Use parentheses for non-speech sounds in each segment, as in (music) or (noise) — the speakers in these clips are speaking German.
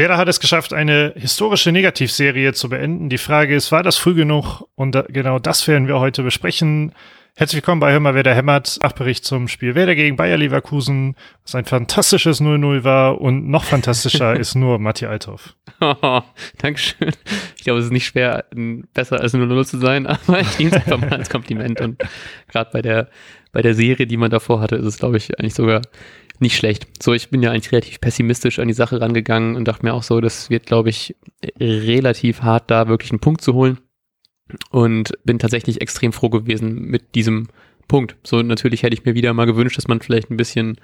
Werder hat es geschafft, eine historische Negativserie zu beenden. Die Frage ist, war das früh genug? Und da, genau das werden wir heute besprechen. Herzlich willkommen bei Hör wer der hämmert. Nachbericht zum Spiel Werder gegen Bayer Leverkusen, was ein fantastisches 0-0 war und noch fantastischer (laughs) ist nur Matti Althoff. Oh, Dankeschön. Ich glaube, es ist nicht schwer, besser als 0-0 zu sein, (laughs) aber ich nehme es einfach mal als Kompliment und gerade bei der, bei der Serie, die man davor hatte, ist es, glaube ich, eigentlich sogar nicht schlecht. So, ich bin ja eigentlich relativ pessimistisch an die Sache rangegangen und dachte mir auch so, das wird, glaube ich, relativ hart, da wirklich einen Punkt zu holen und bin tatsächlich extrem froh gewesen mit diesem Punkt. So natürlich hätte ich mir wieder mal gewünscht, dass man vielleicht ein bisschen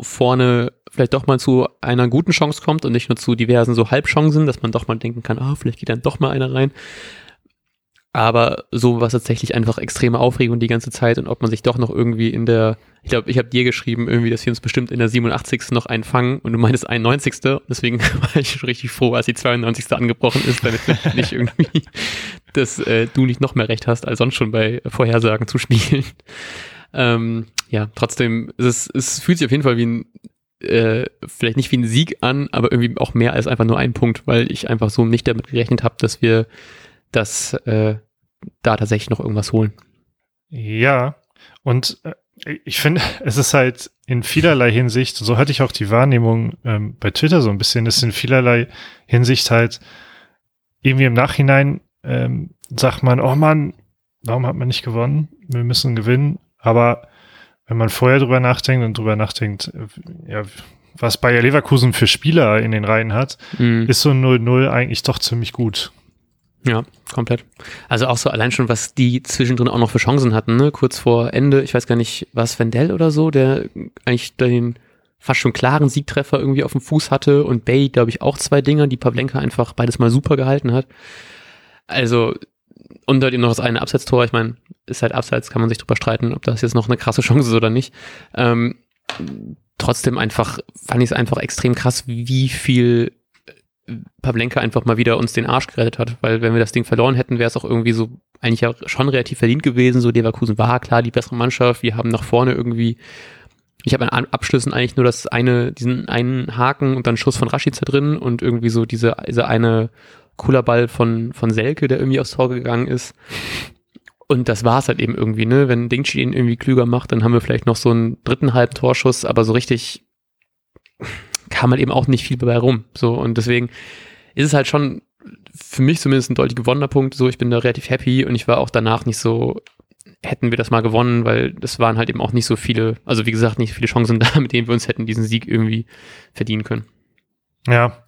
vorne vielleicht doch mal zu einer guten Chance kommt und nicht nur zu diversen so Halbchancen, dass man doch mal denken kann, ah, vielleicht geht dann doch mal einer rein. Aber so war es tatsächlich einfach extreme Aufregung die ganze Zeit und ob man sich doch noch irgendwie in der, ich glaube, ich habe dir geschrieben, irgendwie, dass wir uns bestimmt in der 87. noch einfangen und du meintest 91. Deswegen (laughs) war ich schon richtig froh, als die 92. angebrochen ist, damit nicht irgendwie, (laughs) dass äh, du nicht noch mehr recht hast, als sonst schon bei Vorhersagen zu spielen. Ähm, ja, trotzdem, es, es fühlt sich auf jeden Fall wie ein äh, vielleicht nicht wie ein Sieg an, aber irgendwie auch mehr als einfach nur ein Punkt, weil ich einfach so nicht damit gerechnet habe, dass wir das äh, da tatsächlich noch irgendwas holen. Ja, und äh, ich finde, (laughs) es ist halt in vielerlei Hinsicht, so hatte ich auch die Wahrnehmung ähm, bei Twitter so ein bisschen, ist in vielerlei Hinsicht halt irgendwie im Nachhinein ähm, sagt man, oh Mann, warum hat man nicht gewonnen? Wir müssen gewinnen. Aber wenn man vorher drüber nachdenkt und drüber nachdenkt, äh, ja, was Bayer Leverkusen für Spieler in den Reihen hat, mhm. ist so ein 0-0 eigentlich doch ziemlich gut. Ja, komplett. Also auch so allein schon, was die zwischendrin auch noch für Chancen hatten, ne? Kurz vor Ende, ich weiß gar nicht, war es Wendell oder so, der eigentlich den fast schon klaren Siegtreffer irgendwie auf dem Fuß hatte und Bay, glaube ich, auch zwei Dinger, die Pavlenka einfach beides mal super gehalten hat. Also, und dort eben noch das eine Abseitstor, ich meine, ist halt abseits, kann man sich drüber streiten, ob das jetzt noch eine krasse Chance ist oder nicht. Ähm, trotzdem einfach, fand ich es einfach extrem krass, wie viel Pavlenka einfach mal wieder uns den Arsch gerettet hat, weil wenn wir das Ding verloren hätten, wäre es auch irgendwie so eigentlich ja schon relativ verdient gewesen. So Leverkusen war klar die bessere Mannschaft. Wir haben nach vorne irgendwie, ich habe an Abschlüssen eigentlich nur das eine, diesen einen Haken und dann Schuss von Rashica drin und irgendwie so diese, diese eine cooler Ball von, von Selke, der irgendwie aufs Tor gegangen ist. Und das war es halt eben irgendwie, ne? Wenn Dingchi ihn irgendwie klüger macht, dann haben wir vielleicht noch so einen dritten halben Torschuss, aber so richtig kam halt eben auch nicht viel dabei rum. So, und deswegen ist es halt schon für mich zumindest ein deutlich gewonnener Punkt. So, ich bin da relativ happy und ich war auch danach nicht so, hätten wir das mal gewonnen, weil das waren halt eben auch nicht so viele, also wie gesagt, nicht viele Chancen (laughs) da, mit denen wir uns hätten diesen Sieg irgendwie verdienen können. Ja.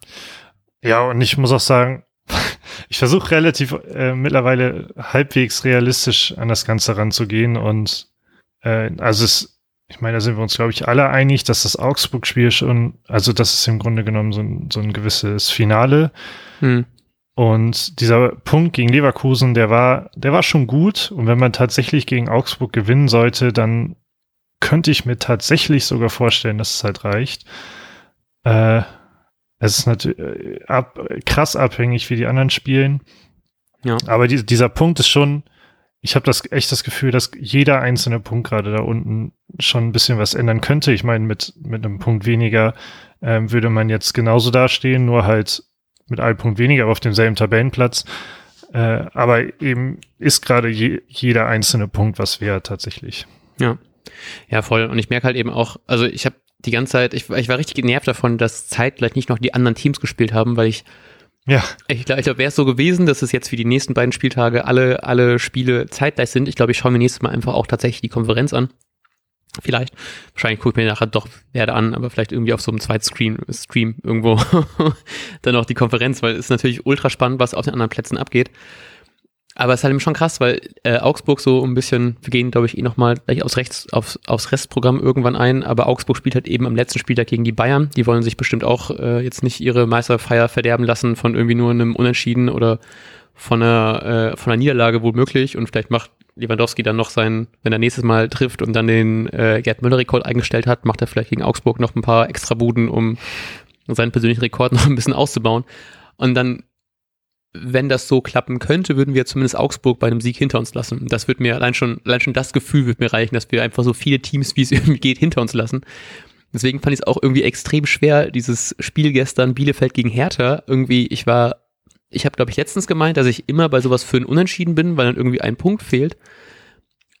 Ja, und ich muss auch sagen, (laughs) ich versuche relativ äh, mittlerweile halbwegs realistisch an das Ganze ranzugehen und äh, also es ich meine, da sind wir uns, glaube ich, alle einig, dass das Augsburg-Spiel schon, also das ist im Grunde genommen so ein, so ein gewisses Finale. Hm. Und dieser Punkt gegen Leverkusen, der war, der war schon gut. Und wenn man tatsächlich gegen Augsburg gewinnen sollte, dann könnte ich mir tatsächlich sogar vorstellen, dass es halt reicht. Äh, es ist natürlich äh, ab, krass abhängig, wie die anderen spielen. Ja. Aber die, dieser Punkt ist schon, ich habe das echt das Gefühl, dass jeder einzelne Punkt gerade da unten schon ein bisschen was ändern könnte. Ich meine, mit, mit einem Punkt weniger ähm, würde man jetzt genauso dastehen, nur halt mit einem Punkt weniger auf demselben Tabellenplatz. Äh, aber eben ist gerade je, jeder einzelne Punkt was wert tatsächlich. Ja. Ja, voll. Und ich merke halt eben auch, also ich habe die ganze Zeit, ich, ich war richtig genervt davon, dass zeitgleich nicht noch die anderen Teams gespielt haben, weil ich ja. Ich glaube, glaub, wäre es so gewesen, dass es jetzt für die nächsten beiden Spieltage alle, alle Spiele zeitgleich sind. Ich glaube, ich schaue mir nächstes Mal einfach auch tatsächlich die Konferenz an. Vielleicht. Wahrscheinlich gucke ich mir nachher doch werde an, aber vielleicht irgendwie auf so einem Zweitscreen Stream irgendwo (laughs) dann auch die Konferenz, weil es ist natürlich ultra spannend, was auf den anderen Plätzen abgeht. Aber es ist halt eben schon krass, weil äh, Augsburg so ein bisschen, wir gehen, glaube ich, eh nochmal gleich aufs, Rechts, aufs, aufs Restprogramm irgendwann ein, aber Augsburg spielt halt eben am letzten Spieltag gegen die Bayern. Die wollen sich bestimmt auch äh, jetzt nicht ihre Meisterfeier verderben lassen von irgendwie nur einem Unentschieden oder von einer, äh, von einer Niederlage womöglich und vielleicht macht Lewandowski dann noch sein, wenn er nächstes Mal trifft und dann den äh, Gerd Müller-Rekord eingestellt hat, macht er vielleicht gegen Augsburg noch ein paar extra Buden, um seinen persönlichen Rekord noch ein bisschen auszubauen. Und dann wenn das so klappen könnte, würden wir zumindest Augsburg bei einem Sieg hinter uns lassen. Das wird mir allein schon, allein schon das Gefühl wird mir reichen, dass wir einfach so viele Teams, wie es (laughs) irgendwie geht, hinter uns lassen. Deswegen fand ich es auch irgendwie extrem schwer, dieses Spiel gestern Bielefeld gegen Hertha. Irgendwie, ich war, ich habe, glaube ich, letztens gemeint, dass ich immer bei sowas für ein Unentschieden bin, weil dann irgendwie ein Punkt fehlt.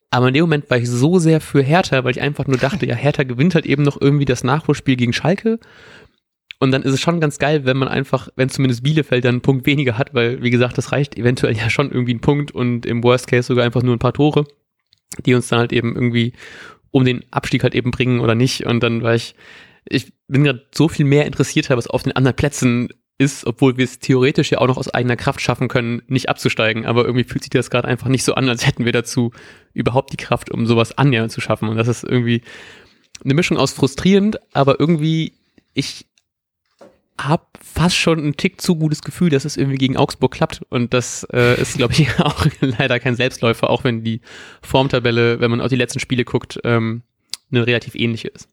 Aber in dem Moment war ich so sehr für Hertha, weil ich einfach nur dachte, ja, Hertha gewinnt halt eben noch irgendwie das Nachholspiel gegen Schalke. Und dann ist es schon ganz geil, wenn man einfach, wenn zumindest Bielefeld dann einen Punkt weniger hat, weil, wie gesagt, das reicht eventuell (laughs) ja schon irgendwie ein Punkt und im Worst Case sogar einfach nur ein paar Tore, die uns dann halt eben irgendwie um den Abstieg halt eben bringen oder nicht. Und dann war ich, ich bin gerade so viel mehr interessiert, was auf den anderen Plätzen ist, obwohl wir es theoretisch ja auch noch aus eigener Kraft schaffen können, nicht abzusteigen. Aber irgendwie fühlt sich das gerade einfach nicht so an, als hätten wir dazu überhaupt die Kraft, um sowas annähernd zu schaffen. Und das ist irgendwie eine Mischung aus frustrierend, aber irgendwie, ich habe fast schon ein Tick zu gutes Gefühl, dass es irgendwie gegen Augsburg klappt. Und das äh, ist, glaube ich, (laughs) auch leider kein Selbstläufer, auch wenn die Formtabelle, wenn man auf die letzten Spiele guckt, ähm, eine relativ ähnliche ist.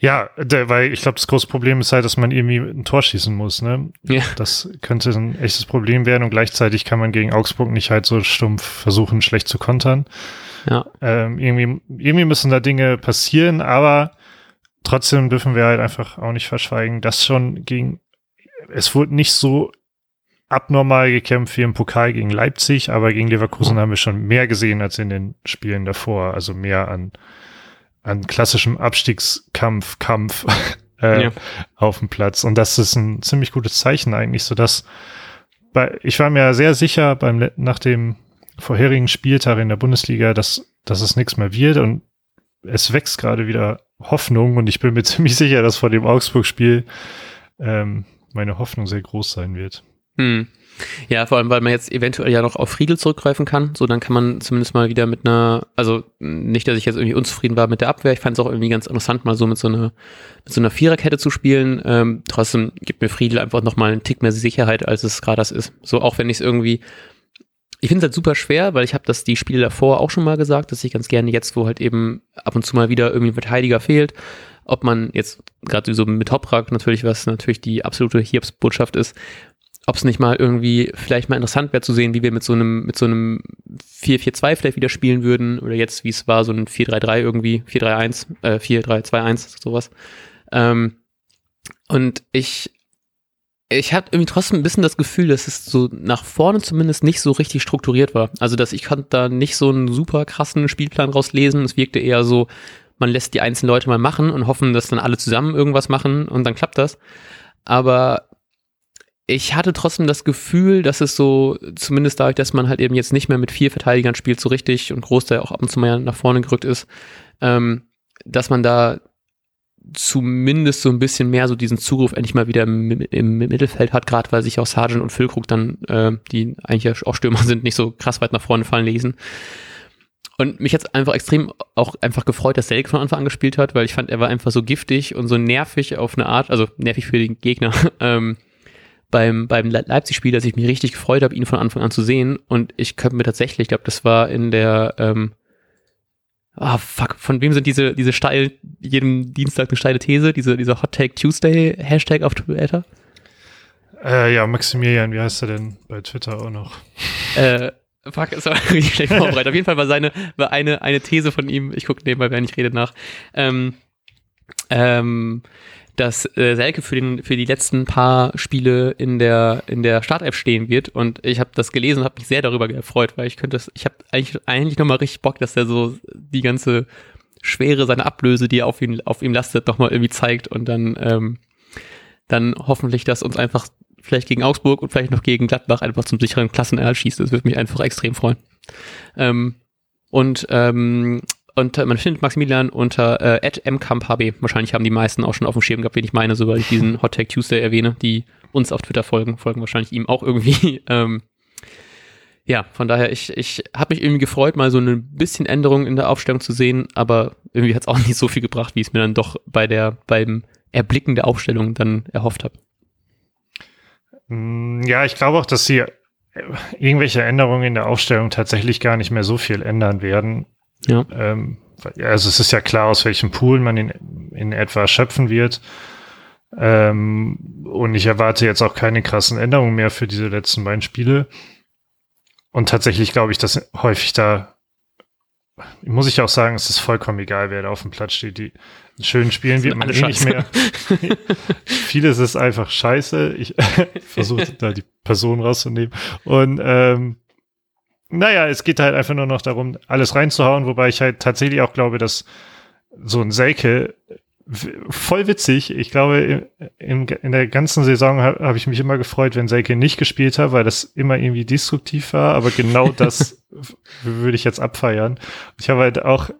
Ja, der, weil ich glaube, das große Problem ist halt, dass man irgendwie ein Tor schießen muss. Ne? Ja. Das könnte ein echtes Problem werden und gleichzeitig kann man gegen Augsburg nicht halt so stumpf versuchen, schlecht zu kontern. Ja. Ähm, irgendwie, irgendwie müssen da Dinge passieren, aber trotzdem dürfen wir halt einfach auch nicht verschweigen, dass schon gegen, es wurde nicht so abnormal gekämpft wie im Pokal gegen Leipzig, aber gegen Leverkusen haben wir schon mehr gesehen als in den Spielen davor, also mehr an an klassischem Abstiegskampf, Kampf (laughs) äh, ja. auf dem Platz. Und das ist ein ziemlich gutes Zeichen eigentlich, so dass bei, ich war mir sehr sicher beim nach dem vorherigen Spieltag in der Bundesliga, dass, dass es nichts mehr wird und es wächst gerade wieder Hoffnung und ich bin mir (laughs) ziemlich sicher, dass vor dem Augsburg-Spiel ähm, meine Hoffnung sehr groß sein wird. Hm. Ja, vor allem, weil man jetzt eventuell ja noch auf Friedel zurückgreifen kann. So, dann kann man zumindest mal wieder mit einer, also nicht, dass ich jetzt irgendwie unzufrieden war mit der Abwehr. Ich fand es auch irgendwie ganz interessant, mal so mit so einer, mit so einer Viererkette zu spielen. Ähm, trotzdem gibt mir Friedel einfach nochmal einen Tick mehr Sicherheit, als es gerade das ist. So, auch wenn ich es irgendwie, ich finde es halt super schwer, weil ich habe das die Spiele davor auch schon mal gesagt, dass ich ganz gerne jetzt, wo halt eben ab und zu mal wieder irgendwie ein Verteidiger fehlt, ob man jetzt gerade so mit Toprak natürlich, was natürlich die absolute Hiobsbotschaft ist, ob es nicht mal irgendwie vielleicht mal interessant wäre zu sehen, wie wir mit so einem, mit so einem 4-4-2 vielleicht wieder spielen würden oder jetzt, wie es war, so ein 4-3-3 irgendwie, 4-3-1, äh, 4-3-2-1, sowas. Ähm, und ich, ich hatte irgendwie trotzdem ein bisschen das Gefühl, dass es so nach vorne zumindest nicht so richtig strukturiert war. Also, dass ich konnte da nicht so einen super krassen Spielplan rauslesen. Es wirkte eher so, man lässt die einzelnen Leute mal machen und hoffen, dass dann alle zusammen irgendwas machen und dann klappt das. Aber ich hatte trotzdem das Gefühl, dass es so, zumindest dadurch, dass man halt eben jetzt nicht mehr mit vier Verteidigern spielt, so richtig und Groß, der auch ab und zu mal nach vorne gerückt ist, ähm, dass man da zumindest so ein bisschen mehr so diesen Zugriff endlich mal wieder im, im Mittelfeld hat, gerade weil sich auch Sargent und Füllkrug dann, äh, die eigentlich auch Stürmer (laughs) sind, nicht so krass weit nach vorne fallen ließen. Und mich hat einfach extrem auch einfach gefreut, dass Selke von Anfang an gespielt hat, weil ich fand, er war einfach so giftig und so nervig auf eine Art, also nervig für den Gegner, (laughs) ähm, beim, beim Leipzig-Spiel, dass ich mich richtig gefreut habe, ihn von Anfang an zu sehen. Und ich könnte mir tatsächlich, ich glaube, das war in der, ähm, ah oh, fuck, von wem sind diese, diese steil, jedem Dienstag eine steile These, diese, dieser Hot Take Tuesday Hashtag auf Twitter? Äh, ja, Maximilian, wie heißt er denn bei Twitter auch noch? Äh, fuck, ist aber richtig schlecht vorbereitet. Auf jeden Fall war seine, war eine, eine These von ihm, ich gucke nebenbei, wenn ich rede, nach, ähm, ähm, dass äh, Selke für, den, für die letzten paar Spiele in der, in der Startelf stehen wird. Und ich habe das gelesen und habe mich sehr darüber gefreut, weil ich könnte das, ich habe eigentlich, eigentlich nochmal richtig Bock, dass er so die ganze Schwere seiner Ablöse, die auf ihn, auf ihm lastet, nochmal irgendwie zeigt und dann, ähm, dann hoffentlich das uns einfach vielleicht gegen Augsburg und vielleicht noch gegen Gladbach einfach zum sicheren Klassenerhalt schießt. Das würde mich einfach extrem freuen. Ähm, und ähm, und man findet Maximilian unter äh, mkamphb. Wahrscheinlich haben die meisten auch schon auf dem Schirm gehabt, wen ich meine, sobald ich diesen (laughs) Hot Take Tuesday erwähne, die uns auf Twitter folgen, folgen wahrscheinlich ihm auch irgendwie. (laughs) ähm, ja, von daher, ich, ich habe mich irgendwie gefreut, mal so ein bisschen Änderung in der Aufstellung zu sehen, aber irgendwie hat es auch (laughs) nicht so viel gebracht, wie es mir dann doch bei der, beim Erblicken der Aufstellung dann erhofft habe. Mm, ja, ich glaube auch, dass sie äh, irgendwelche Änderungen in der Aufstellung tatsächlich gar nicht mehr so viel ändern werden. Ja. Ähm, also es ist ja klar, aus welchem Pool man in, in etwa schöpfen wird. Ähm, und ich erwarte jetzt auch keine krassen Änderungen mehr für diese letzten beiden Spiele. Und tatsächlich glaube ich, dass häufig da muss ich auch sagen, es ist vollkommen egal, wer da auf dem Platz steht. Die schönen Spielen wird man eh nicht mehr. (laughs) Vieles ist einfach scheiße. Ich (laughs) versuche da die Person rauszunehmen. Und ähm, naja, es geht halt einfach nur noch darum, alles reinzuhauen, wobei ich halt tatsächlich auch glaube, dass so ein Selke voll witzig. Ich glaube, in, in der ganzen Saison habe hab ich mich immer gefreut, wenn Selke nicht gespielt hat, weil das immer irgendwie destruktiv war. Aber genau (laughs) das würde ich jetzt abfeiern. Ich habe halt auch,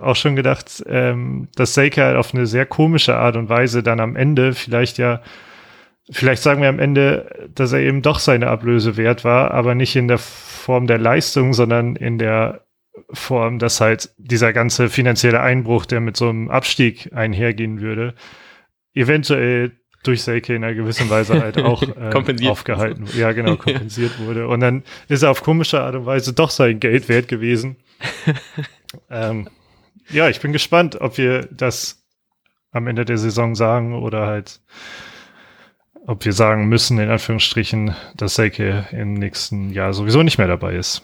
auch schon gedacht, ähm, dass Selke halt auf eine sehr komische Art und Weise dann am Ende vielleicht ja, vielleicht sagen wir am Ende, dass er eben doch seine Ablöse wert war, aber nicht in der Form der Leistung, sondern in der Form, dass halt dieser ganze finanzielle Einbruch, der mit so einem Abstieg einhergehen würde, eventuell durch Seike in einer gewissen Weise halt (laughs) auch äh, aufgehalten, (laughs) ja genau, kompensiert ja. wurde. Und dann ist er auf komische Art und Weise doch sein Geld wert gewesen. (laughs) ähm, ja, ich bin gespannt, ob wir das am Ende der Saison sagen oder halt, ob wir sagen müssen, in Anführungsstrichen, dass Seike im nächsten Jahr sowieso nicht mehr dabei ist.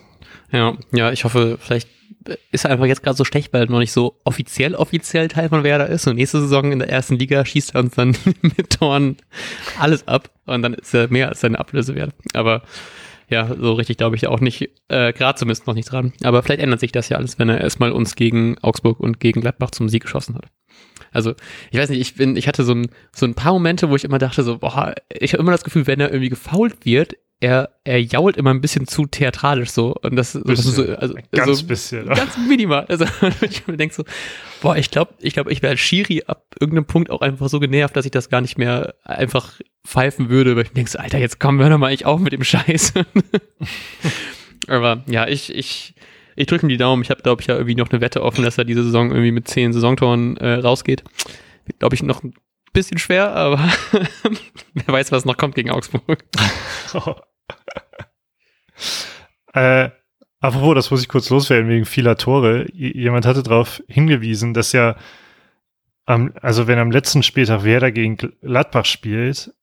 Ja, ja, ich hoffe, vielleicht ist er einfach jetzt gerade so schlecht, weil er noch nicht so offiziell offiziell Teil von Werder ist. Und nächste Saison in der ersten Liga schießt er uns dann (laughs) mit Toren alles ab und dann ist er mehr als seine Ablöse wert. Aber ja, so richtig glaube ich auch nicht, äh, gerade zumindest noch nicht dran. Aber vielleicht ändert sich das ja alles, wenn er erstmal uns gegen Augsburg und gegen Gladbach zum Sieg geschossen hat. Also, ich weiß nicht, ich bin, ich hatte so ein, so ein paar Momente, wo ich immer dachte, so, boah, ich habe immer das Gefühl, wenn er irgendwie gefault wird, er, er jault immer ein bisschen zu theatralisch so. Und das, bisschen, so, also, ganz so, bisschen. Ganz minimal. Also (laughs) ich mir denke so, boah, ich glaube, ich glaube, ich wäre als Schiri ab irgendeinem Punkt auch einfach so genervt, dass ich das gar nicht mehr einfach pfeifen würde, weil ich denke so, Alter, jetzt kommen wir doch mal eigentlich auch mit dem Scheiß. (laughs) Aber ja, ich, ich, ich drücke ihm die Daumen. Ich habe, glaube ich, ja irgendwie noch eine Wette offen, dass er diese Saison irgendwie mit zehn Saisontoren äh, rausgeht. Glaube ich, noch ein bisschen schwer, aber (laughs) wer weiß, was noch kommt gegen Augsburg. (laughs) äh, apropos, das muss ich kurz loswerden, wegen vieler Tore. Jemand hatte darauf hingewiesen, dass ja am, also wenn am letzten Spieltag Werder gegen Gladbach spielt,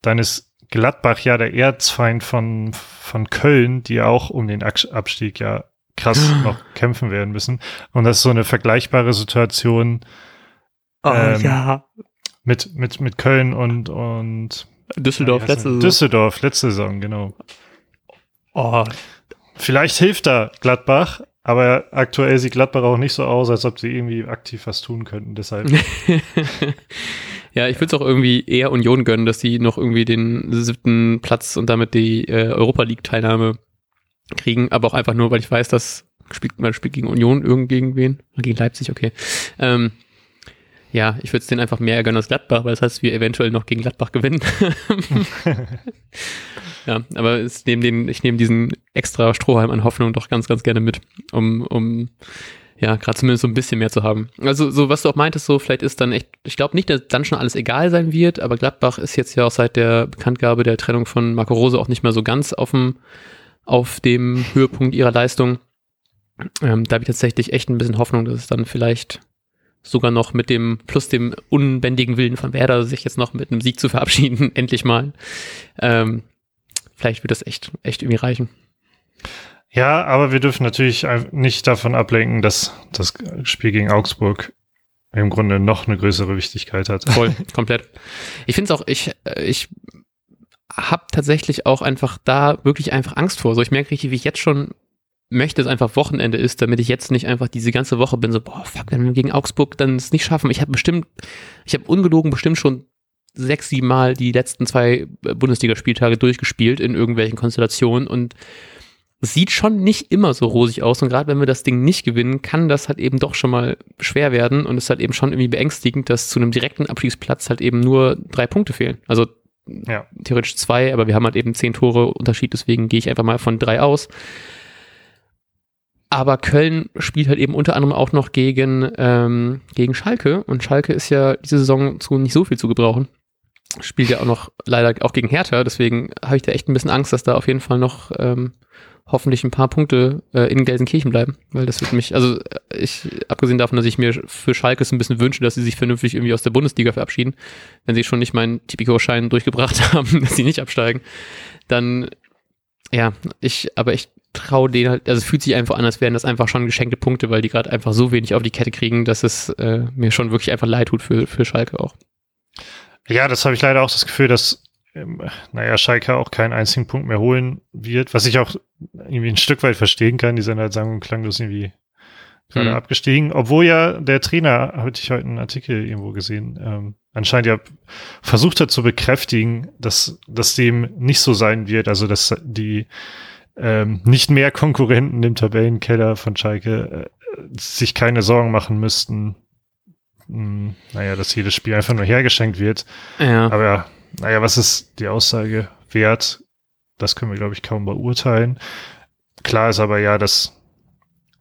dann ist Gladbach ja der Erzfeind von, von Köln, die auch um den Abstieg ja krass (gasps) noch kämpfen werden müssen. Und das ist so eine vergleichbare Situation. Oh ähm, ja. Mit, mit, mit Köln und, und Düsseldorf letzte Saison. Düsseldorf letzte Saison, genau. Oh. Vielleicht hilft da Gladbach, aber aktuell sieht Gladbach auch nicht so aus, als ob sie irgendwie aktiv was tun könnten. Deshalb. (laughs) ja, ich würde es auch irgendwie eher Union gönnen, dass die noch irgendwie den siebten Platz und damit die äh, Europa League-Teilnahme kriegen, aber auch einfach nur, weil ich weiß, dass spielt, man spielt gegen Union, irgend gegen wen? Gegen Leipzig, okay. Ähm, ja, ich würde es denen einfach mehr gönnen als Gladbach, weil das heißt, wir eventuell noch gegen Gladbach gewinnen. (laughs) ja, aber es nehm den, ich nehme diesen extra Strohhalm an Hoffnung doch ganz, ganz gerne mit, um, um ja, gerade zumindest so ein bisschen mehr zu haben. Also, so was du auch meintest, so vielleicht ist dann echt, ich glaube nicht, dass dann schon alles egal sein wird, aber Gladbach ist jetzt ja auch seit der Bekanntgabe der Trennung von Marco Rose auch nicht mehr so ganz auf dem, auf dem Höhepunkt ihrer Leistung. Ähm, da habe ich tatsächlich echt ein bisschen Hoffnung, dass es dann vielleicht sogar noch mit dem, plus dem unbändigen Willen von Werder, sich jetzt noch mit einem Sieg zu verabschieden, (laughs) endlich mal. Ähm, vielleicht wird das echt, echt irgendwie reichen. Ja, aber wir dürfen natürlich nicht davon ablenken, dass das Spiel gegen Augsburg im Grunde noch eine größere Wichtigkeit hat. Voll, komplett. Ich finde es auch, ich, ich habe tatsächlich auch einfach da wirklich einfach Angst vor. So, ich merke richtig, wie ich jetzt schon möchte es einfach Wochenende ist, damit ich jetzt nicht einfach diese ganze Woche bin, so, boah, fuck, wenn wir gegen Augsburg dann es nicht schaffen. Ich habe bestimmt, ich habe ungelogen bestimmt schon sechs, sieben Mal die letzten zwei Bundesligaspieltage durchgespielt in irgendwelchen Konstellationen und sieht schon nicht immer so rosig aus und gerade wenn wir das Ding nicht gewinnen, kann das halt eben doch schon mal schwer werden und es ist halt eben schon irgendwie beängstigend, dass zu einem direkten Abschließplatz halt eben nur drei Punkte fehlen. Also ja. theoretisch zwei, aber wir haben halt eben zehn Tore Unterschied, deswegen gehe ich einfach mal von drei aus. Aber Köln spielt halt eben unter anderem auch noch gegen, ähm, gegen Schalke. Und Schalke ist ja diese Saison zu nicht so viel zu gebrauchen. Spielt ja auch noch leider auch gegen Hertha. Deswegen habe ich da echt ein bisschen Angst, dass da auf jeden Fall noch ähm, hoffentlich ein paar Punkte äh, in Gelsenkirchen bleiben. Weil das wird mich, also ich, abgesehen davon, dass ich mir für Schalke ein bisschen wünsche, dass sie sich vernünftig irgendwie aus der Bundesliga verabschieden, wenn sie schon nicht meinen Tipico-Schein durchgebracht (laughs) haben, dass sie nicht absteigen, dann ja, ich, aber ich traue denen halt, also es fühlt sich einfach an, als wären das einfach schon geschenkte Punkte, weil die gerade einfach so wenig auf die Kette kriegen, dass es äh, mir schon wirklich einfach leid tut für, für Schalke auch. Ja, das habe ich leider auch das Gefühl, dass, ähm, naja, Schalke auch keinen einzigen Punkt mehr holen wird, was ich auch irgendwie ein Stück weit verstehen kann. Die sind halt sang- und klanglos irgendwie gerade Mhm. abgestiegen. Obwohl ja der Trainer, hatte ich heute einen Artikel irgendwo gesehen, ähm, anscheinend ja versucht hat zu bekräftigen, dass, dass dem nicht so sein wird, also dass die ähm, nicht mehr Konkurrenten im Tabellenkeller von Schalke äh, sich keine Sorgen machen müssten, mh, naja, dass jedes Spiel einfach nur hergeschenkt wird. Ja. Aber naja, was ist die Aussage wert? Das können wir, glaube ich, kaum beurteilen. Klar ist aber ja, dass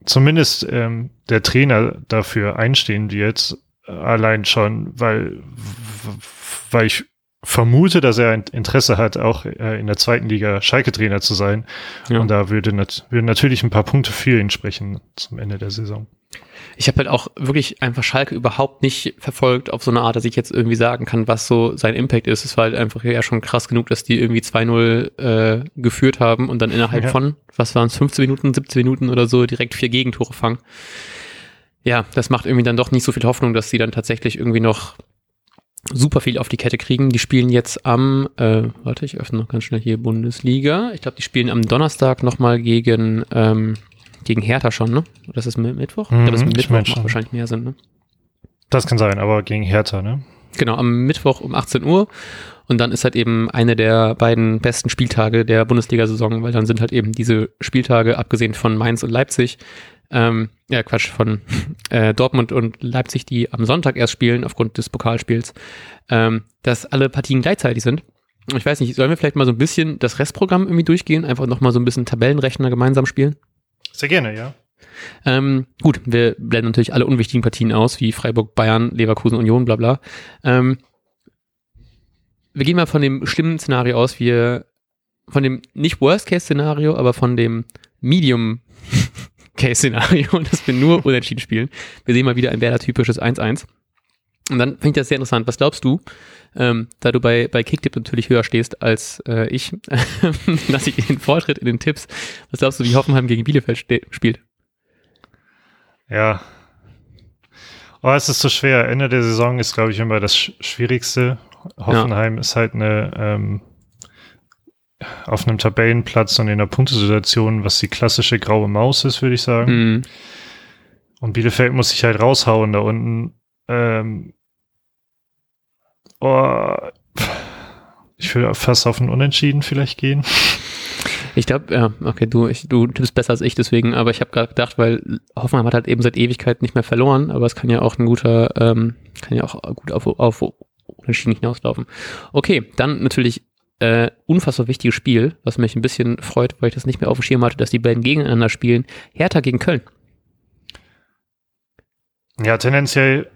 zumindest ähm, der Trainer dafür einstehen wird, allein schon, weil, weil ich vermute, dass er ein Interesse hat, auch äh, in der zweiten Liga Schalke-Trainer zu sein. Ja. Und da würde nat würden natürlich ein paar Punkte für ihn sprechen zum Ende der Saison. Ich habe halt auch wirklich einfach Schalke überhaupt nicht verfolgt auf so eine Art, dass ich jetzt irgendwie sagen kann, was so sein Impact ist. Es war halt einfach ja schon krass genug, dass die irgendwie 2-0 äh, geführt haben und dann innerhalb Ja. von, was waren es, 15 Minuten, 17 Minuten oder so direkt vier Gegentore fangen. Ja, das macht irgendwie dann doch nicht so viel Hoffnung, dass sie dann tatsächlich irgendwie noch super viel auf die Kette kriegen. Die spielen jetzt am, äh, warte, ich öffne noch ganz schnell hier Bundesliga. Ich glaube, die spielen am Donnerstag nochmal gegen, ähm, gegen Hertha schon, ne? Oder ist Mittwoch? Mhm, ich das ist ich Mittwoch mein macht schon. wahrscheinlich mehr Sinn, ne? Das kann sein, aber gegen Hertha, ne? Genau, am Mittwoch um 18 Uhr. Und dann ist halt eben eine der beiden besten Spieltage der Bundesliga-Saison, weil dann sind halt eben diese Spieltage, abgesehen von Mainz und Leipzig, ähm, ja Quatsch, von (laughs) äh, Dortmund und Leipzig, die am Sonntag erst spielen, aufgrund des Pokalspiels, ähm, dass alle Partien gleichzeitig sind. Ich weiß nicht, sollen wir vielleicht mal so ein bisschen das Restprogramm irgendwie durchgehen? Einfach nochmal so ein bisschen Tabellenrechner gemeinsam spielen? Sehr gerne, ja. Ähm, gut, wir blenden natürlich alle unwichtigen Partien aus, wie Freiburg, Bayern, Leverkusen, Union, bla bla. Ähm, wir gehen mal von dem schlimmen Szenario aus, wir von dem nicht Worst-Case-Szenario, aber von dem Medium-Case-Szenario, dass wir nur unentschieden spielen. Wir sehen mal wieder ein Werder-typisches 1-1. Und dann finde ich das sehr interessant. Was glaubst du, ähm, da du bei, bei Kicktip natürlich höher stehst als äh, ich, (laughs) dass ich den Vortritt in den Tipps, was glaubst du, wie Hoffenheim gegen Bielefeld spielt? Ja. Oh, es ist so schwer. Ende der Saison ist, glaube ich, immer das Sch Schwierigste. Hoffenheim ist halt eine ähm, auf einem Tabellenplatz und in der Punktesituation, was die klassische graue Maus ist, würde ich sagen. Mhm. Und Bielefeld muss sich halt raushauen da unten. Ähm, oh, ich würde fast auf ein Unentschieden vielleicht gehen. Ich glaube, ja, okay, du, ich, du tippst besser als ich deswegen, aber ich habe gerade gedacht, weil Hoffenheim hat halt eben seit Ewigkeit nicht mehr verloren, aber es kann ja auch ein guter, ähm, kann ja auch gut auf, auf Unentschieden hinauslaufen. Okay, dann natürlich äh, unfassbar wichtiges Spiel, was mich ein bisschen freut, weil ich das nicht mehr auf dem Schirm hatte, dass die beiden gegeneinander spielen. Hertha gegen Köln. Ja, tendenziell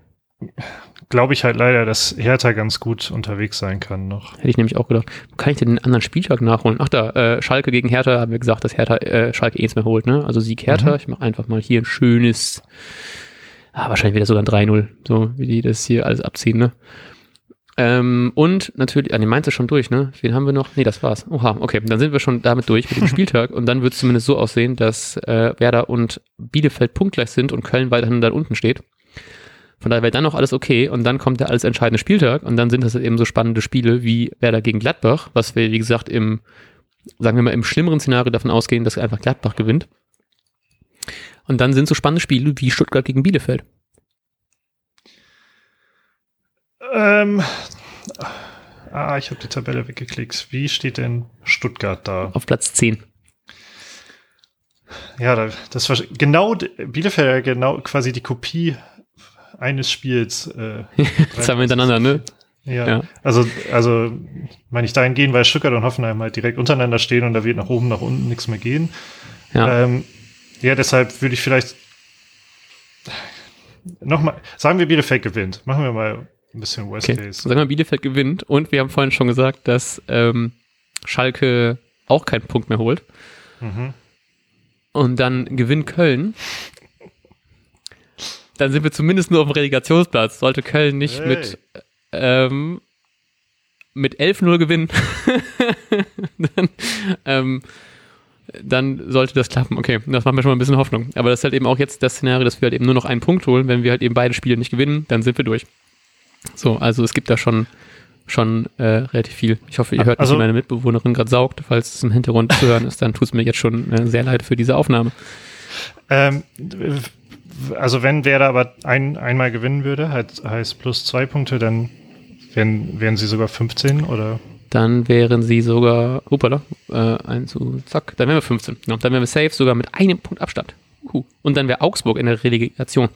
glaube ich halt leider, dass Hertha ganz gut unterwegs sein kann noch. Hätte ich nämlich auch gedacht. Wo kann ich denn den anderen Spieltag nachholen? Ach da, äh, Schalke gegen Hertha, haben wir gesagt, dass Hertha Äh, Schalke eh nichts mehr holt, ne? Also Sieg Hertha. Mhm. Ich mache einfach mal hier ein schönes, ah, wahrscheinlich wieder sogar ein 3-0, so wie die das hier alles abziehen, ne? Ähm, und natürlich, ah, den meinst du schon durch, ne? Wen haben wir noch? Nee, das war's. Oha, okay, dann sind wir schon damit durch mit dem (laughs) Spieltag und dann wird es zumindest so aussehen, dass äh, Werder und Bielefeld punktgleich sind und Köln weiterhin da unten steht. Von daher wäre dann noch alles okay und dann kommt der alles entscheidende Spieltag und dann sind das eben so spannende Spiele wie Werder gegen Gladbach, was wir, wie gesagt, im, sagen wir mal, im schlimmeren Szenario davon ausgehen, dass einfach Gladbach gewinnt. Und dann sind so spannende Spiele wie Stuttgart gegen Bielefeld. Ähm, ah, ich habe die Tabelle weggeklickt. Wie steht denn Stuttgart da? Auf Platz 10. Ja, da- das war genau Bielefeld ja genau quasi die Kopie eines Spiels. Äh, (laughs) Zwei hintereinander, ne? Ja, Ja. also, also meine ich dahingehend, weil Stuttgart und Hoffenheim halt direkt untereinander stehen und da wird nach oben, nach unten nichts mehr gehen. Ja. Ähm, ja, deshalb würde ich vielleicht nochmal, sagen wir Bielefeld gewinnt. Machen wir mal ein bisschen Worst Okay. Case. Sagen wir, Bielefeld gewinnt und wir haben vorhin schon gesagt, dass ähm, Schalke auch keinen Punkt mehr holt. Mhm. Und dann gewinnt Köln. Dann sind wir zumindest nur auf dem Relegationsplatz. Sollte Köln nicht Hey. mit, ähm, mit 11-0 gewinnen, (laughs) dann, ähm, dann sollte das klappen. Okay, das macht mir schon mal ein bisschen Hoffnung. Aber das ist halt eben auch jetzt das Szenario, dass wir halt eben nur noch einen Punkt holen. Wenn wir halt eben beide Spiele nicht gewinnen, dann sind wir durch. So, also es gibt da schon, schon äh, relativ viel. Ich hoffe, ihr hört also, nicht, wie meine Mitbewohnerin gerade saugt. Falls es im Hintergrund zu hören ist, dann tut es mir jetzt schon äh, sehr leid für diese Aufnahme. Ähm, also wenn Werder aber ein, einmal gewinnen würde, halt, heißt plus zwei Punkte, dann wären, wären sie sogar 15 oder? Dann wären sie sogar, hoppala, äh, ein zu, zack, dann wären wir 15. Genau, dann wären wir safe sogar mit einem Punkt Abstand. Uh. Und dann wäre Augsburg in der Relegation.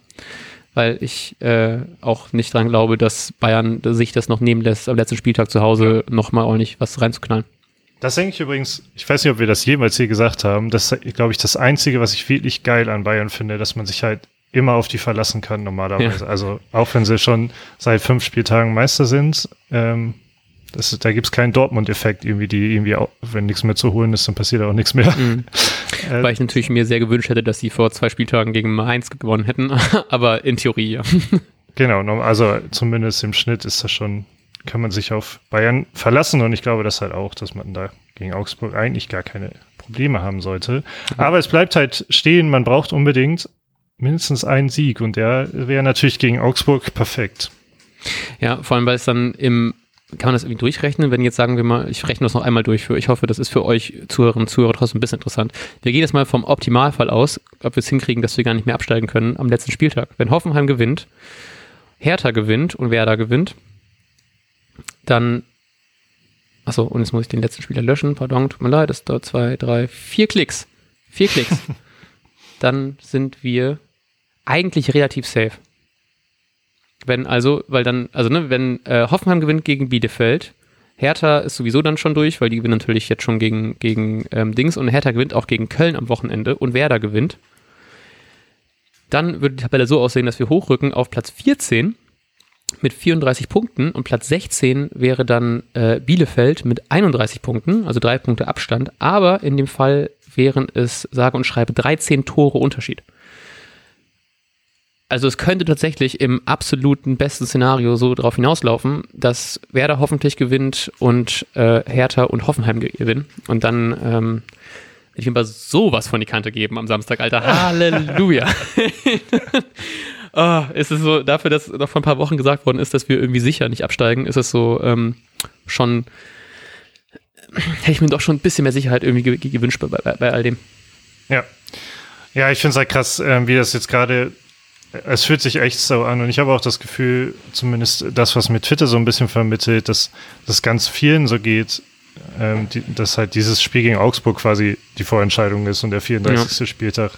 Weil ich äh, auch nicht dran glaube, dass Bayern sich das noch nehmen lässt, am letzten Spieltag zu Hause ja. nochmal ordentlich was reinzuknallen. Das denke ich übrigens, ich weiß nicht, ob wir das jemals hier gesagt haben, das ist, glaube ich, das Einzige, was ich wirklich geil an Bayern finde, dass man sich halt immer auf die verlassen kann normalerweise. Ja. Also auch wenn sie schon seit fünf Spieltagen Meister sind, ähm, das, da gibt's keinen Dortmund-Effekt irgendwie, die irgendwie, auch, wenn nichts mehr zu holen ist, dann passiert auch nichts mehr. Mhm. (laughs) Äh, Weil ich natürlich mir sehr gewünscht hätte, dass sie vor zwei Spieltagen gegen Mainz gewonnen hätten, (laughs) aber in Theorie ja. Genau, also zumindest im Schnitt ist das schon, kann man sich auf Bayern verlassen und ich glaube das halt auch, dass man da gegen Augsburg eigentlich gar keine Probleme haben sollte. Aber es bleibt halt stehen, man braucht unbedingt mindestens einen Sieg und der wäre natürlich gegen Augsburg perfekt. Ja, vor allem, weil es dann im kann man das irgendwie durchrechnen, wenn jetzt sagen wir mal, ich rechne das noch einmal durch für, ich hoffe, das ist für euch Zuhörerinnen und Zuhörer trotzdem ein bisschen interessant. Wir gehen jetzt mal vom Optimalfall aus, ob wir es hinkriegen, dass wir gar nicht mehr absteigen können am letzten Spieltag. Wenn Hoffenheim gewinnt, Hertha gewinnt und Werder gewinnt, dann, achso, und jetzt muss ich den letzten Spieler löschen, pardon, tut mir leid, das dauert zwei, drei, vier Klicks. Vier Klicks. (laughs) dann sind wir eigentlich relativ safe. Wenn also, weil dann, also ne, wenn äh, Hoffenheim gewinnt gegen Bielefeld, Hertha ist sowieso dann schon durch, weil die gewinnen natürlich jetzt schon gegen, gegen ähm, Dings und Hertha gewinnt auch gegen Köln am Wochenende und Werder gewinnt. Dann würde die Tabelle so aussehen, dass wir hochrücken auf Platz 14 mit 34 Punkten und Platz 16 wäre dann äh, Bielefeld mit 31 Punkten, also drei Punkte Abstand, aber in dem Fall wären es sage und schreibe 13 Tore Unterschied. Also es könnte tatsächlich im absoluten besten Szenario so darauf hinauslaufen, dass Werder hoffentlich gewinnt und äh, Hertha und Hoffenheim gewinnen. Und dann ähm, ich will mal sowas von die Kante geben am Samstag, Alter. (laughs) Halleluja. (laughs) oh, ist es so, dafür, dass noch vor ein paar Wochen gesagt worden ist, dass wir irgendwie sicher nicht absteigen, ist es so ähm, schon, hätte ich mir doch schon ein bisschen mehr Sicherheit irgendwie gewünscht bei, bei, bei all dem. Ja. Ja, ich finde es halt krass, äh, wie das jetzt gerade es fühlt sich echt so an und ich habe auch das Gefühl, zumindest das, was mir Twitter so ein bisschen vermittelt, dass das ganz vielen so geht, ähm, die, dass halt dieses Spiel gegen Augsburg quasi die Vorentscheidung ist und der 34. Ja. Spieltag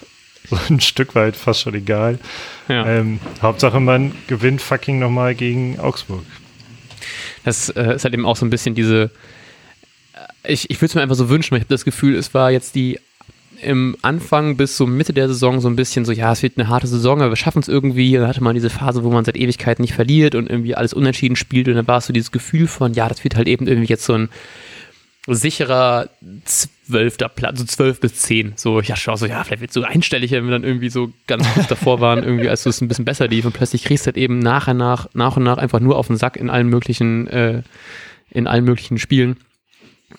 so (laughs) ein Stück weit fast schon egal. Ja. Ähm, Hauptsache man gewinnt fucking nochmal gegen Augsburg. Das äh, ist halt eben auch so ein bisschen diese, äh, ich, ich würde es mir einfach so wünschen, weil ich habe das Gefühl, es war jetzt die im Anfang bis so Mitte der Saison so ein bisschen so, ja, es wird eine harte Saison, aber wir schaffen es irgendwie. Dann hatte man diese Phase, wo man seit Ewigkeiten nicht verliert und irgendwie alles unentschieden spielt und dann war es so dieses Gefühl von, ja, das wird halt eben irgendwie jetzt so ein sicherer zwölfter Platz, so zwölf bis zehn. So, ich dachte so, ja, vielleicht wird es so einstellig, wenn wir dann irgendwie so ganz kurz davor waren, (laughs) irgendwie, als es ein bisschen besser lief und plötzlich kriegst du halt eben nach und nach, nach und nach einfach nur auf den Sack in allen möglichen, äh, in allen möglichen Spielen.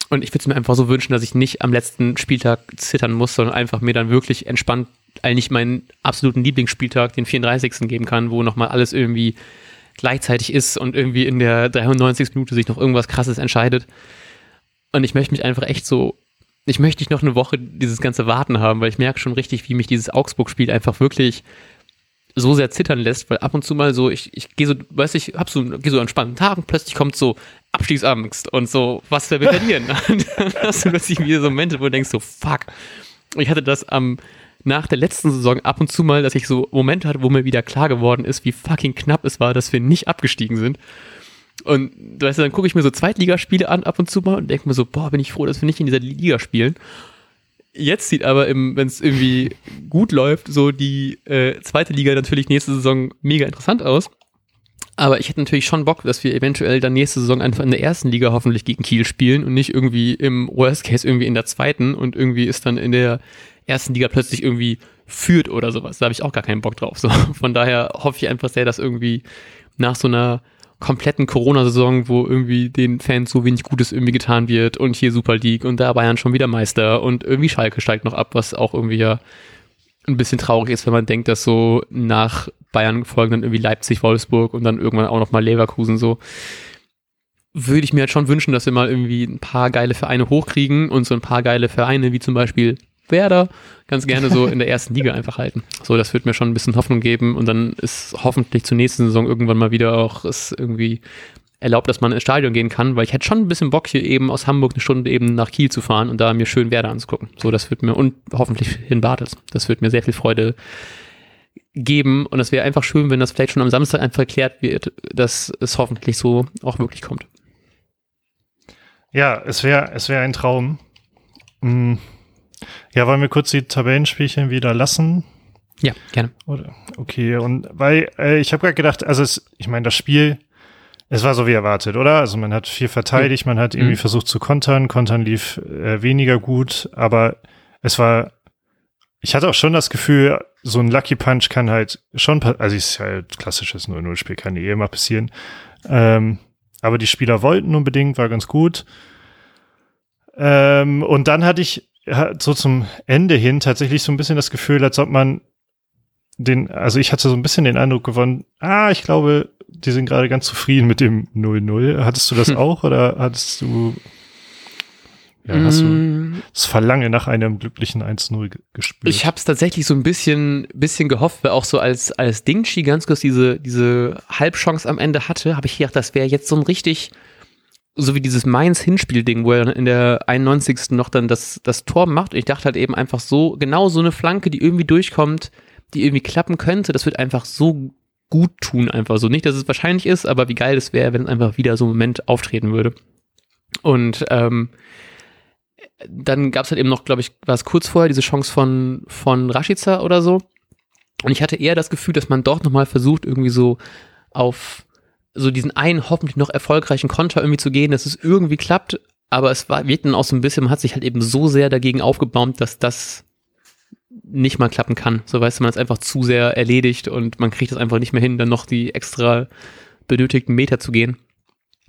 Und ich würde es mir einfach so wünschen, dass ich nicht am letzten Spieltag zittern muss, sondern einfach mir dann wirklich entspannt eigentlich meinen absoluten Lieblingsspieltag, den 34. geben kann, wo nochmal alles irgendwie gleichzeitig ist und irgendwie in der 93. Minute sich noch irgendwas krasses entscheidet. Und ich möchte mich einfach echt so, ich möchte nicht noch eine Woche dieses ganze Warten haben, weil ich merke schon richtig, wie mich dieses Augsburg-Spiel einfach wirklich so sehr zittern lässt, weil ab und zu mal so, ich, ich gehe so, weiß ich, hab so, gehe so an spannenden Tagen, plötzlich kommt so Abstiegsangst und so, was wir verlieren. (laughs) und dann hast du plötzlich wieder so Momente, wo du denkst so, fuck. Ich hatte das am, nach der letzten Saison ab und zu mal, dass ich so Momente hatte, wo mir wieder klar geworden ist, wie fucking knapp es war, dass wir nicht abgestiegen sind. Und du weißt, dann gucke ich mir so Zweitligaspiele an ab und zu mal und denke mir so, boah, bin ich froh, dass wir nicht in dieser Liga spielen. Jetzt sieht aber, wenn es irgendwie gut läuft, so die äh, zweite Liga natürlich nächste Saison mega interessant aus. Aber ich hätte natürlich schon Bock, dass wir eventuell dann nächste Saison einfach in der ersten Liga hoffentlich gegen Kiel spielen und nicht irgendwie im Worst Case irgendwie in der zweiten und irgendwie ist dann in der ersten Liga plötzlich irgendwie führt oder sowas. Da habe ich auch gar keinen Bock drauf. So, von daher hoffe ich einfach sehr, dass irgendwie nach so einer kompletten Corona-Saison, wo irgendwie den Fans so wenig Gutes irgendwie getan wird und hier Super League und da Bayern schon wieder Meister und irgendwie Schalke steigt noch ab, was auch irgendwie ja ein bisschen traurig ist, wenn man denkt, dass so nach Bayern folgen dann irgendwie Leipzig, Wolfsburg und dann irgendwann auch noch mal Leverkusen so. Würde ich mir halt schon wünschen, dass wir mal irgendwie ein paar geile Vereine hochkriegen und so ein paar geile Vereine wie zum Beispiel Werder ganz gerne so in der ersten Liga einfach halten. So, das wird mir schon ein bisschen Hoffnung geben und dann ist hoffentlich zur nächsten Saison irgendwann mal wieder auch es irgendwie erlaubt, dass man ins Stadion gehen kann, weil ich hätte schon ein bisschen Bock hier eben aus Hamburg eine Stunde eben nach Kiel zu fahren und da mir schön Werder anzugucken. So, das wird mir und hoffentlich in Bartels. Das wird mir sehr viel Freude geben und es wäre einfach schön, wenn das vielleicht schon am Samstag einfach erklärt wird, dass es hoffentlich so auch wirklich kommt. Ja, es wäre es wäre ein Traum. Hm. Ja, wollen wir kurz die Tabellenspielchen wieder lassen? Ja, gerne. Oder? Okay, und weil äh, ich habe gerade gedacht, also es, ich meine, das Spiel, es war so wie erwartet, oder? Also man hat viel verteidigt, man hat irgendwie mhm. versucht zu kontern, kontern lief äh, weniger gut, aber es war, ich hatte auch schon das Gefühl, so ein Lucky Punch kann halt schon, also es ist halt klassisches 0-0-Spiel, kann eh immer passieren. Ähm, aber die Spieler wollten unbedingt, war ganz gut. Ähm, und dann hatte ich so zum Ende hin tatsächlich so ein bisschen das Gefühl, als ob man den, also ich hatte so ein bisschen den Eindruck gewonnen, ah, ich glaube, die sind gerade ganz zufrieden mit dem 0-0. Hattest du das hm. auch oder hattest du, ja, hast du mm. das Verlangen nach einem glücklichen 1-0 gespürt? Ich habe es tatsächlich so ein bisschen, bisschen gehofft, weil auch so als, als Dingchi ganz kurz diese, diese Halbchance am Ende hatte, habe ich gedacht, das wäre jetzt so ein richtig, so wie dieses Mainz-Hinspiel-Ding, wo er in der 91. noch dann das, das Tor macht. Und ich dachte halt eben einfach so, genau so eine Flanke, die irgendwie durchkommt, die irgendwie klappen könnte, das wird einfach so gut tun, einfach so. Nicht, dass es wahrscheinlich ist, aber wie geil es wäre, wenn einfach wieder so ein Moment auftreten würde. Und ähm, dann gab es halt eben noch, glaube ich, war es kurz vorher, diese Chance von, von Rashica oder so. Und ich hatte eher das Gefühl, dass man doch nochmal versucht, irgendwie so auf so diesen einen hoffentlich noch erfolgreichen Konter irgendwie zu gehen, dass es irgendwie klappt, aber es war, wird dann auch so ein bisschen, man hat sich halt eben so sehr dagegen aufgebaumt, dass das nicht mal klappen kann. So weißt du, man ist einfach zu sehr erledigt und man kriegt es einfach nicht mehr hin, dann noch die extra benötigten Meter zu gehen.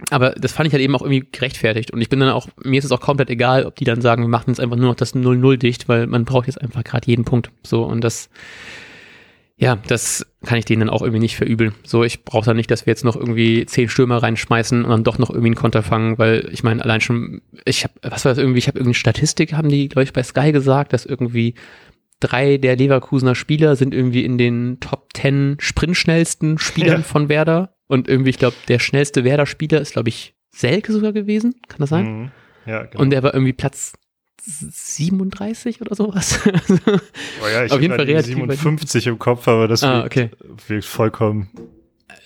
Aber das fand ich halt eben auch irgendwie gerechtfertigt. Und ich bin dann auch, mir ist es auch komplett egal, ob die dann sagen, wir machen jetzt einfach nur noch das 0-0 dicht, weil man braucht jetzt einfach gerade jeden Punkt. So, und das, ja, das kann ich denen dann auch irgendwie nicht verübeln. So, ich brauche da nicht, dass wir jetzt noch irgendwie zehn Stürmer reinschmeißen und dann doch noch irgendwie einen Konter fangen, weil ich meine, allein schon, ich habe, was war das irgendwie, ich habe irgendwie Statistik, haben die, glaube ich, bei Sky gesagt, dass irgendwie drei der Leverkusener Spieler sind irgendwie in den Top Ten sprintschnellsten Spielern ja. von Werder und irgendwie, ich glaube, der schnellste Werder-Spieler ist, glaube ich, Selke sogar gewesen, kann das sein? Mhm. Ja, genau. Und der war irgendwie Platz 37 oder sowas. (laughs) oh ja, ich habe jeden Fall 57 im Kopf, aber das ah, wirkt, okay. wirkt vollkommen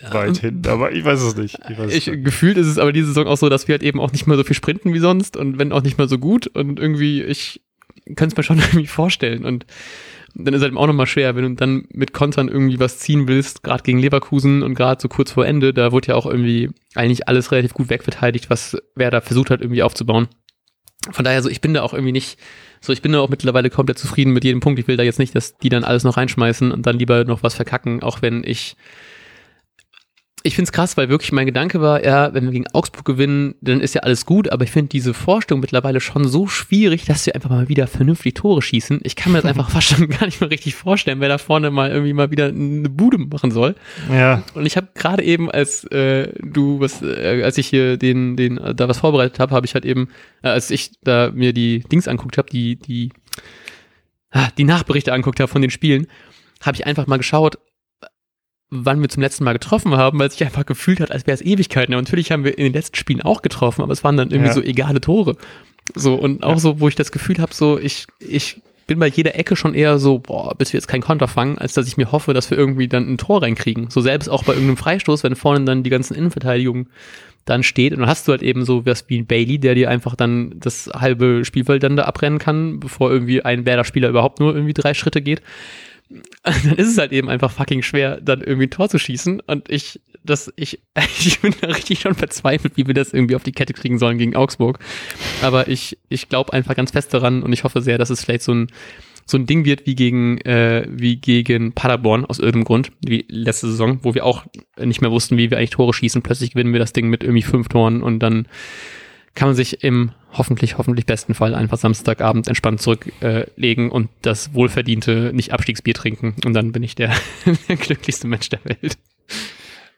weit hin. Aber ich weiß es nicht. Ich, weiß ich nicht. Gefühlt ist es aber diese Saison auch so, dass wir halt eben auch nicht mehr so viel sprinten wie sonst und wenn auch nicht mehr so gut und irgendwie ich kann es mir schon (laughs) irgendwie vorstellen und dann ist es halt auch nochmal schwer, wenn du dann mit Kontern irgendwie was ziehen willst, gerade gegen Leverkusen und gerade so kurz vor Ende, da wurde ja auch irgendwie eigentlich alles relativ gut wegverteidigt, was wer da versucht hat irgendwie aufzubauen. Von daher so, ich bin da auch irgendwie nicht, so ich bin da auch mittlerweile komplett zufrieden mit jedem Punkt. Ich will da jetzt nicht, dass die dann alles noch reinschmeißen und dann lieber noch was verkacken, auch wenn ich ich finde es krass, weil wirklich mein Gedanke war, ja, wenn wir gegen Augsburg gewinnen, dann ist ja alles gut, aber ich finde diese Vorstellung mittlerweile schon so schwierig, dass wir einfach mal wieder vernünftig Tore schießen. Ich kann mir das (laughs) einfach fast schon gar nicht mehr richtig vorstellen, wer da vorne mal irgendwie mal wieder eine Bude machen soll. Ja. Und ich habe gerade eben, als äh, du was, äh, als ich hier den, den äh, da was vorbereitet habe, habe ich halt eben, äh, als ich da mir die Dings anguckt habe, die, die, ah, die Nachberichte anguckt habe von den Spielen, habe ich einfach mal geschaut, wann wir zum letzten Mal getroffen haben, weil es sich einfach gefühlt hat, als wäre es Ewigkeiten. Ja, natürlich haben wir in den letzten Spielen auch getroffen, aber es waren dann irgendwie ja. so egale Tore. So, und auch ja. so, wo ich das Gefühl habe, so, ich, ich bin bei jeder Ecke schon eher so, boah, bis wir jetzt keinen Konter fangen, als dass ich mir hoffe, dass wir irgendwie dann ein Tor reinkriegen. So selbst auch bei irgendeinem Freistoß, wenn vorne dann die ganzen Innenverteidigungen dann steht und dann hast du halt eben so was wie ein Bailey, der dir einfach dann das halbe Spielfeld dann da abrennen kann, bevor irgendwie ein Werder-Spieler überhaupt nur irgendwie drei Schritte geht. (laughs) dann ist es halt eben einfach fucking schwer, dann irgendwie ein Tor zu schießen. Und ich, das, ich, (laughs) ich bin da richtig schon verzweifelt, wie wir das irgendwie auf die Kette kriegen sollen gegen Augsburg. Aber ich, ich glaube einfach ganz fest daran und ich hoffe sehr, dass es vielleicht so ein, so ein Ding wird wie gegen, äh, wie gegen Paderborn aus irgendeinem Grund, wie letzte Saison, wo wir auch nicht mehr wussten, wie wir eigentlich Tore schießen. Plötzlich gewinnen wir das Ding mit irgendwie fünf Toren und dann kann man sich im hoffentlich, hoffentlich besten Fall einfach Samstagabend entspannt zurücklegen äh, und das wohlverdiente Nicht-Abstiegsbier trinken. Und dann bin ich der, (laughs) der glücklichste Mensch der Welt.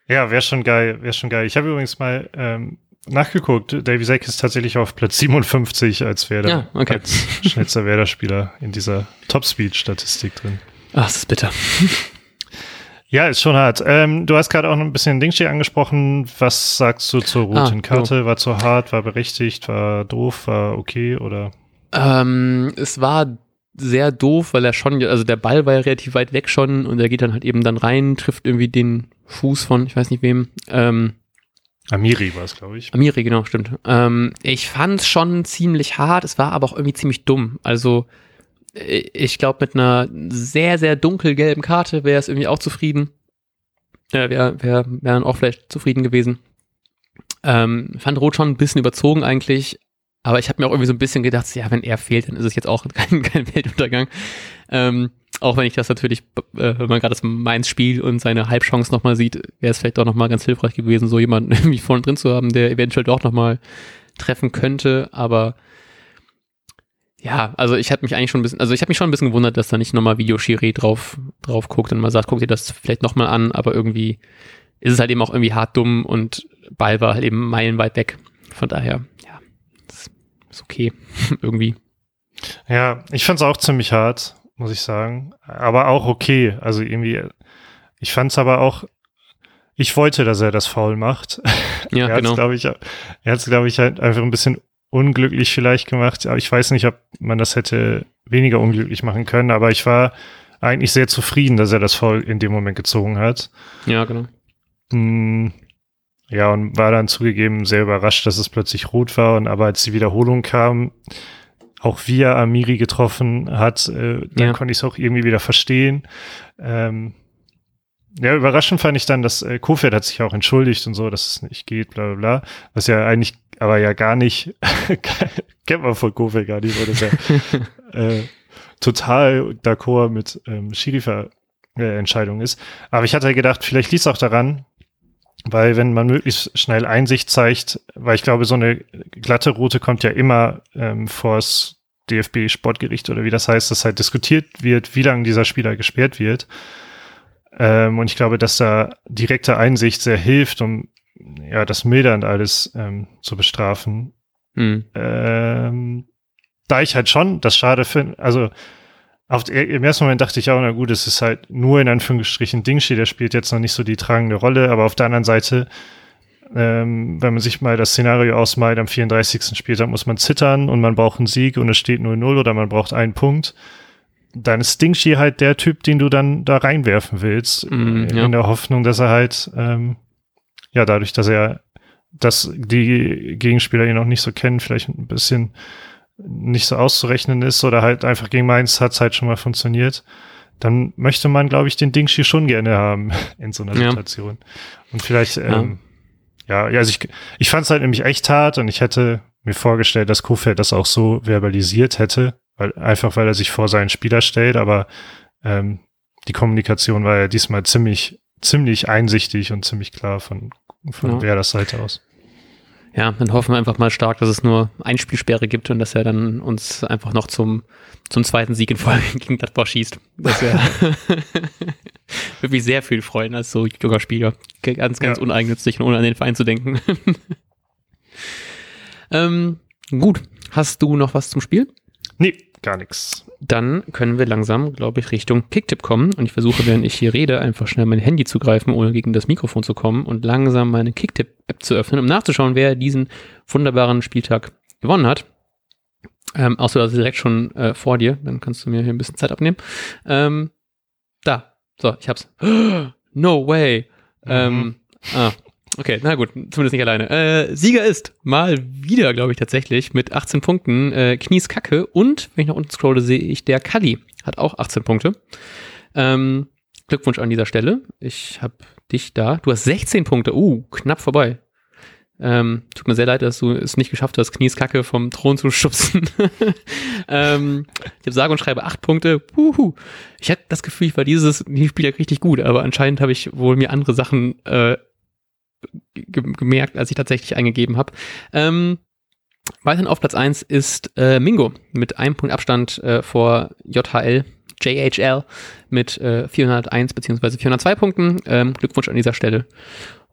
Ja, wäre schon geil, wäre schon geil. Ich habe übrigens mal ähm, nachgeguckt. Davy Sack ist tatsächlich auf Platz 57 als Werder, ja, okay. als schnellster Werder-Spieler in dieser Top-Speed-Statistik drin. Ach, das ist bitter. Ja, ist schon hart. Ähm, du hast gerade auch noch ein bisschen Dingshi angesprochen. Was sagst du zur roten ah. War zu hart, war berechtigt, war doof, war okay oder? Ähm, es war sehr doof, weil er schon, also der Ball war ja relativ weit weg schon und er geht dann halt eben dann rein, trifft irgendwie den Fuß von, ich weiß nicht wem. Ähm, Amiri war es, glaube ich. Amiri, genau, stimmt. Ähm, ich fand es schon ziemlich hart, es war aber auch irgendwie ziemlich dumm. Also ich glaube, mit einer sehr, sehr dunkelgelben Karte wäre es irgendwie auch zufrieden. Äh, wäre wär, wär dann auch vielleicht zufrieden gewesen. Ähm, fand Rot schon ein bisschen überzogen eigentlich, aber ich habe mir auch irgendwie so ein bisschen gedacht, ja, wenn er fehlt, dann ist es jetzt auch (laughs) kein, kein Weltuntergang. Ähm, auch wenn ich das natürlich, äh, wenn man gerade das Mainz Spiel und seine Halbchance nochmal sieht, wäre es vielleicht auch nochmal ganz hilfreich gewesen, so jemanden (laughs) irgendwie vorne drin zu haben, der eventuell doch nochmal treffen könnte, aber ja, also ich habe mich eigentlich schon ein bisschen, also ich habe mich schon ein bisschen gewundert, dass da nicht nochmal Videoschiri drauf, drauf guckt und mal sagt, guck dir das vielleicht nochmal an, aber irgendwie ist es halt eben auch irgendwie hart dumm und Ball war halt eben meilenweit weg. Von daher, ja, ist, ist okay, (laughs) irgendwie. Ja, ich fand's auch ziemlich hart, muss ich sagen. Aber auch okay. Also irgendwie, ich fand's aber auch, ich wollte, dass er das Foul macht. (laughs) Ja, er genau. Glaub ich, er hat's, glaube ich, halt einfach ein bisschen unglücklich vielleicht gemacht. Aber ich weiß nicht, ob man das hätte weniger unglücklich machen können, aber ich war eigentlich sehr zufrieden, dass er das voll in dem Moment gezogen hat. Ja, genau. Hm, ja, und war dann zugegeben sehr überrascht, dass es plötzlich rot war. Und aber als die Wiederholung kam, auch wie er Amiri getroffen hat, äh, dann ja. konnte ich es auch irgendwie wieder verstehen. Ähm, ja, überraschend fand ich dann, dass äh, Kofeld hat sich auch entschuldigt und so, dass es nicht geht, bla bla bla. Was ja eigentlich, aber ja gar nicht, (laughs) kennt man von Kofeld gar nicht, weil das ja äh, total d'accord mit ähm, Schiri-Entscheidung äh, ist. Aber ich hatte gedacht, vielleicht liegt es auch daran, weil wenn man möglichst schnell Einsicht zeigt, weil ich glaube, so eine glatte Route kommt ja immer ähm, vors DFB-Sportgericht oder wie das heißt, dass halt diskutiert wird, wie lange dieser Spieler gesperrt wird. Ähm, und ich glaube, dass da direkte Einsicht sehr hilft, um ja das mildernd alles ähm, zu bestrafen. Mhm. Ähm, da ich halt schon das schade finde, also auf, im ersten Moment dachte ich auch, na gut, es ist halt nur in Anführungsstrichen Dingshi, der spielt jetzt noch nicht so die tragende Rolle, aber auf der anderen Seite, ähm, wenn man sich mal das Szenario ausmalt, am 34. Spieltag muss man zittern und man braucht einen Sieg und es steht 0-0 oder man braucht einen Punkt dann ist Dingshi halt der Typ, den du dann da reinwerfen willst, mm, ja. in der Hoffnung, dass er halt, ähm, ja, dadurch, dass er, dass die Gegenspieler ihn noch nicht so kennen, vielleicht ein bisschen nicht so auszurechnen ist oder halt einfach gegen Mainz hat es halt schon mal funktioniert, dann möchte man, glaube ich, den Dingshi schon gerne haben (laughs) in so einer ja. Situation. Und vielleicht, ähm, ja, ja also ich, ich fand es halt nämlich echt hart und ich hätte mir vorgestellt, dass Kofeld das auch so verbalisiert hätte, weil, einfach weil er sich vor seinen Spieler stellt, aber ähm, die Kommunikation war ja diesmal ziemlich, ziemlich einsichtig und ziemlich klar von, von ja. Werders Seite aus. Ja, dann hoffen wir einfach mal stark, dass es nur Einspielsperre gibt und dass er dann uns einfach noch zum, zum zweiten Sieg in Folge (laughs) gegen Gladbach schießt. Das wäre (laughs) wirklich sehr viel freuen als so junger Spieler. Ganz, ganz ja. uneigennützig und ohne an den Verein zu denken. (laughs) ähm, gut, hast du noch was zum Spiel? Nee, gar nichts. Dann können wir langsam, glaube ich, Richtung Kicktipp kommen. Und ich versuche, während ich hier rede, einfach schnell mein Handy zu greifen, ohne gegen das Mikrofon zu kommen und langsam meine Kicktipp-App zu öffnen, um nachzuschauen, wer diesen wunderbaren Spieltag gewonnen hat. Ähm, außer das direkt schon äh, vor dir, dann kannst du mir hier ein bisschen Zeit abnehmen. Ähm, da, so, ich hab's. (gasps) No way. Mhm. Ähm, ah, Okay, na gut, zumindest nicht alleine. Äh, Sieger ist mal wieder, glaube ich, tatsächlich mit 18 Punkten äh, Knies Kacke und, wenn ich nach unten scrolle, sehe ich, der Kali hat auch 18 Punkte. Ähm, Glückwunsch an dieser Stelle. Ich habe dich da. Du hast 16 Punkte. Uh, knapp vorbei. Ähm, tut mir sehr leid, dass du es nicht geschafft hast, Knies Kacke vom Thron zu schubsen. (laughs) ähm, ich habe sage und schreibe acht Punkte. Uhu. Ich hatte das Gefühl, ich war dieses, dieses Spiel ja richtig gut, aber anscheinend habe ich wohl mir andere Sachen äh, gemerkt, als ich tatsächlich eingegeben habe. Ähm, weiterhin auf Platz eins ist äh, Mingo mit einem Punkt Abstand äh, vor JHL, JHL mit äh, 401 bzw. 402 Punkten. Ähm, Glückwunsch an dieser Stelle.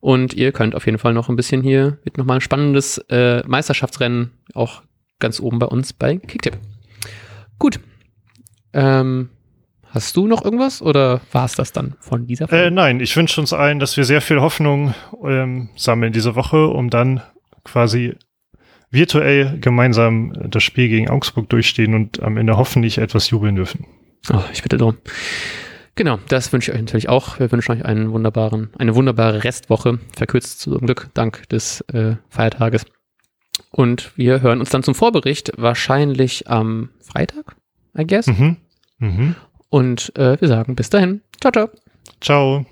Und ihr könnt auf jeden Fall noch ein bisschen hier mit nochmal ein spannendes äh, Meisterschaftsrennen auch ganz oben bei uns bei Kicktip. Gut. Ähm, hast du noch irgendwas oder war es das dann von dieser Folge? Äh, nein, ich wünsche uns allen, dass wir sehr viel Hoffnung ähm, sammeln diese Woche, um dann quasi virtuell gemeinsam das Spiel gegen Augsburg durchstehen und am Ende hoffentlich etwas jubeln dürfen. Oh, ich bitte darum. Genau, das wünsche ich euch natürlich auch. Wir wünschen euch einen wunderbaren, eine wunderbare Restwoche, verkürzt zum Glück dank des äh, Feiertages. Und wir hören uns dann zum Vorbericht wahrscheinlich am Freitag, I guess. Mhm. Mhm. Und äh, wir sagen bis dahin. Ciao, ciao. Ciao.